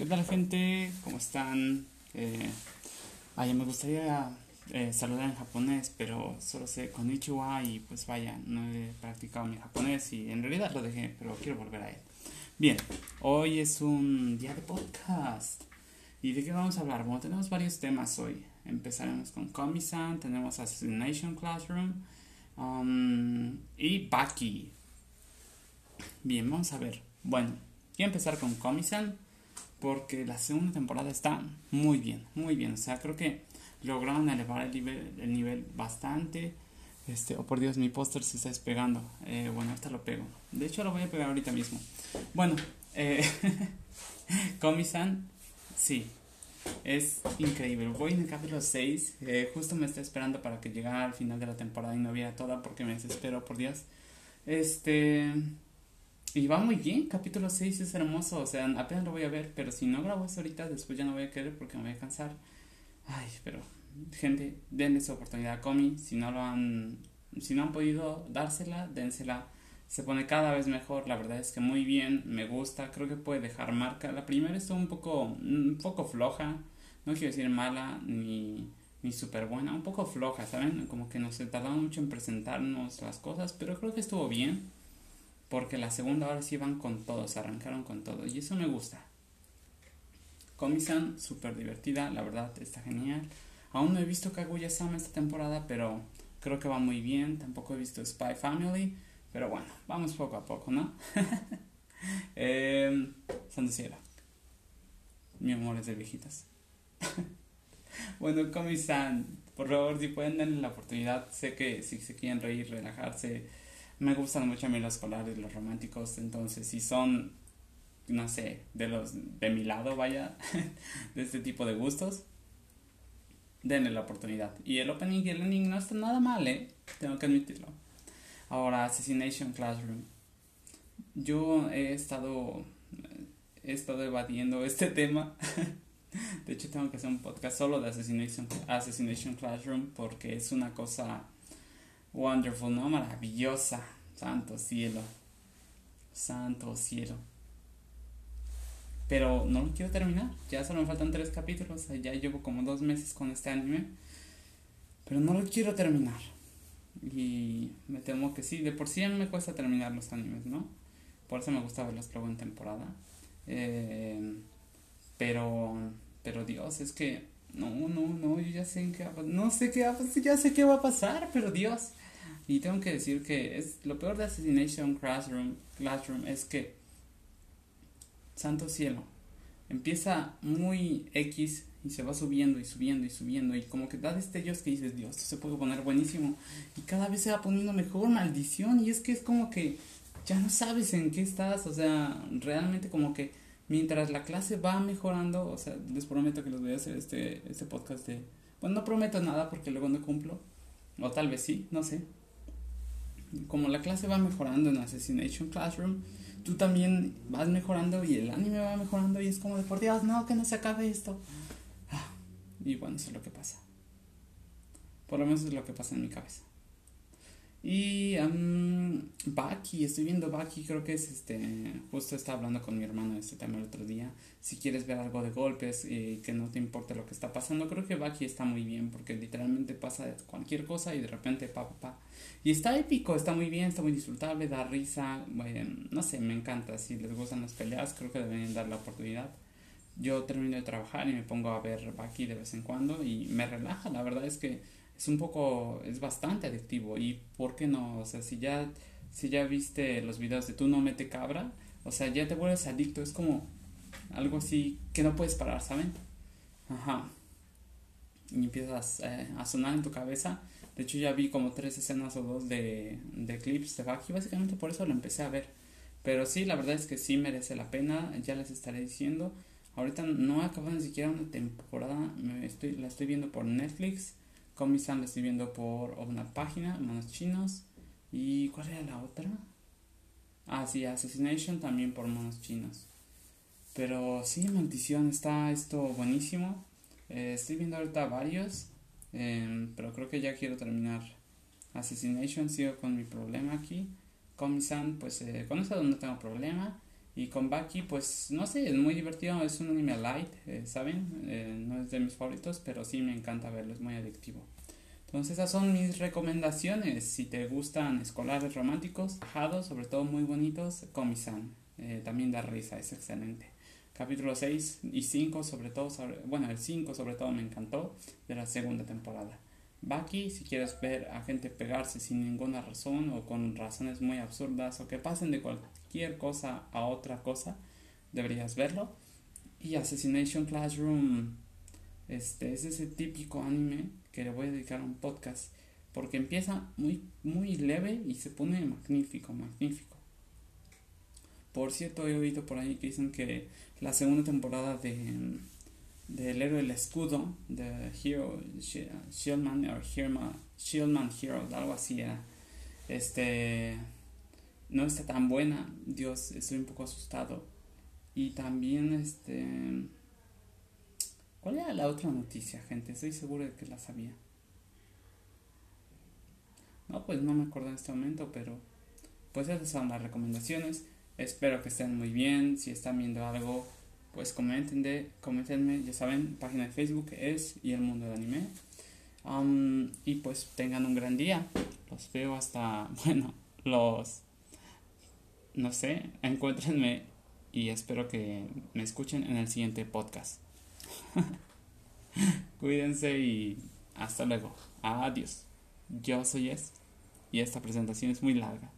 ¿Qué tal gente? ¿Cómo están? Eh, ay, me gustaría eh, saludar en japonés, pero solo sé konnichiwa y pues vaya, no he practicado mi japonés y en realidad lo dejé, pero quiero volver a él. Bien, hoy es un día de podcast. ¿Y de qué vamos a hablar? Bueno, tenemos varios temas hoy. Empezaremos con Komi-san, tenemos Assassination Classroom um, y Baki. Bien, vamos a ver. Bueno, quiero empezar con Komi-san porque la segunda temporada está muy bien, muy bien. O sea, creo que lograron elevar el nivel, el nivel bastante. Este, oh por Dios, mi póster se está despegando. Eh, bueno, ahorita lo pego. De hecho, lo voy a pegar ahorita mismo. Bueno, eh, Komi-san, sí, es increíble. Voy en el capítulo 6. Eh, justo me está esperando para que llegara al final de la temporada y no viera toda porque me desespero, por Dios. Este. Y va muy bien, capítulo 6 es hermoso, o sea, apenas lo voy a ver, pero si no grabo eso ahorita, después ya no voy a querer porque me voy a cansar. Ay, pero, gente, denle su oportunidad a Comi, si no lo han, si no han podido dársela, dénsela. Se pone cada vez mejor, la verdad es que muy bien, me gusta, creo que puede dejar marca. La primera estuvo un poco, un poco floja, no quiero decir mala ni, ni súper buena, un poco floja, ¿saben? Como que nos tardaron mucho en presentarnos las cosas, pero creo que estuvo bien porque la segunda hora sí van con todo, se arrancaron con todo. Y eso me gusta. Komi-san, súper divertida, la verdad está genial. Aún no he visto Kaguya-sama esta temporada, pero creo que va muy bien. Tampoco he visto Spy Family, pero bueno, vamos poco a poco, ¿no? eh, Santo Cielo. Mi amor es de viejitas. bueno, Komi-san, por favor, si pueden darle la oportunidad, sé que si se quieren reír, relajarse, me gustan mucho a mí los colores, los románticos, entonces si son, no sé, de los de mi lado, vaya, de este tipo de gustos, denle la oportunidad. Y el opening y el ending no está nada mal, ¿eh? Tengo que admitirlo. Ahora, Assassination Classroom. Yo he estado, he estado evadiendo este tema. de hecho, tengo que hacer un podcast solo de Assassination, Assassination Classroom porque es una cosa Wonderful, ¿no? Maravillosa. Santo cielo. Santo cielo. Pero no lo quiero terminar. Ya solo me faltan tres capítulos. Ya llevo como dos meses con este anime. Pero no lo quiero terminar. Y me temo que sí. De por sí me cuesta terminar los animes, ¿no? Por eso me gusta verlos luego en temporada. Eh, pero, pero Dios, es que no, no, no, yo ya sé qué va a pasar. No sé qué va a ya sé qué va a pasar, pero Dios. Y tengo que decir que es lo peor de Assassination Classroom, Classroom es que, santo cielo, empieza muy X y se va subiendo y subiendo y subiendo y como que da destellos que dices, Dios, esto se puede poner buenísimo y cada vez se va poniendo mejor, maldición, y es que es como que ya no sabes en qué estás, o sea, realmente como que mientras la clase va mejorando, o sea, les prometo que les voy a hacer este, este podcast de, bueno, no prometo nada porque luego no cumplo, o tal vez sí, no sé, como la clase va mejorando en Assassination Classroom, tú también vas mejorando y el anime va mejorando y es como de por Dios, no, que no se acabe esto. Ah, y bueno, eso es lo que pasa. Por lo menos es lo que pasa en mi cabeza. Y um, Baki, estoy viendo Baki, creo que es este. Justo estaba hablando con mi hermano de este tema el otro día. Si quieres ver algo de golpes y que no te importe lo que está pasando, creo que Baki está muy bien porque literalmente pasa cualquier cosa y de repente pa pa pa. Y está épico, está muy bien, está muy disfrutable, da risa. Bueno, no sé, me encanta. Si les gustan las peleas, creo que deben dar la oportunidad. Yo termino de trabajar y me pongo a ver Baki de vez en cuando y me relaja. La verdad es que es un poco, es bastante adictivo. ¿Y por qué no? O sea, si ya, si ya viste los videos de tú no mete cabra, o sea, ya te vuelves adicto. Es como algo así que no puedes parar, ¿saben? Ajá. Y empiezas eh, a sonar en tu cabeza. De hecho, ya vi como tres escenas o dos de, de clips de Baki. Básicamente por eso lo empecé a ver. Pero sí, la verdad es que sí merece la pena. Ya les estaré diciendo. Ahorita no he acabado ni siquiera una temporada. Me estoy, la estoy viendo por Netflix. Komi-san la estoy viendo por una página, monos chinos. ¿Y cuál era la otra? Ah, sí, Assassination también por monos chinos. Pero sí, maldición, está esto buenísimo. Eh, estoy viendo ahorita varios, em, pero creo que ya quiero terminar Assassination. Sigo con mi problema aquí. Komi-san, pues eh, con eso no tengo problema. Y con Baki, pues no sé, es muy divertido, es un anime light, eh, ¿saben? Eh, no es de mis favoritos, pero sí me encanta verlo, es muy adictivo. Entonces esas son mis recomendaciones. Si te gustan escolares románticos, bajados, sobre todo muy bonitos, Komi-san. Eh, también da risa, es excelente. Capítulo 6 y 5 sobre todo, bueno, el 5 sobre todo me encantó de la segunda temporada. Baki, si quieres ver a gente pegarse sin ninguna razón o con razones muy absurdas o que pasen de cualquier cosa a otra cosa, deberías verlo. Y Assassination Classroom, este es ese típico anime que le voy a dedicar un podcast porque empieza muy, muy leve y se pone magnífico, magnífico. Por cierto, he oído por ahí que dicen que la segunda temporada de del héroe del escudo de Hero Shieldman o Shieldman Hero, algo así era. Este no está tan buena, Dios, estoy un poco asustado. Y también este ¿Cuál era la otra noticia, gente? Estoy seguro de que la sabía. No, pues no me acuerdo en este momento, pero pues esas son las recomendaciones. Espero que estén muy bien. Si están viendo algo, pues comenten de, comentenme. Ya saben, página de Facebook es y el mundo del anime. Um, y pues tengan un gran día. Los veo hasta, bueno, los, no sé, encuéntrenme y espero que me escuchen en el siguiente podcast. Cuídense y hasta luego. Adiós. Yo soy Es y esta presentación es muy larga.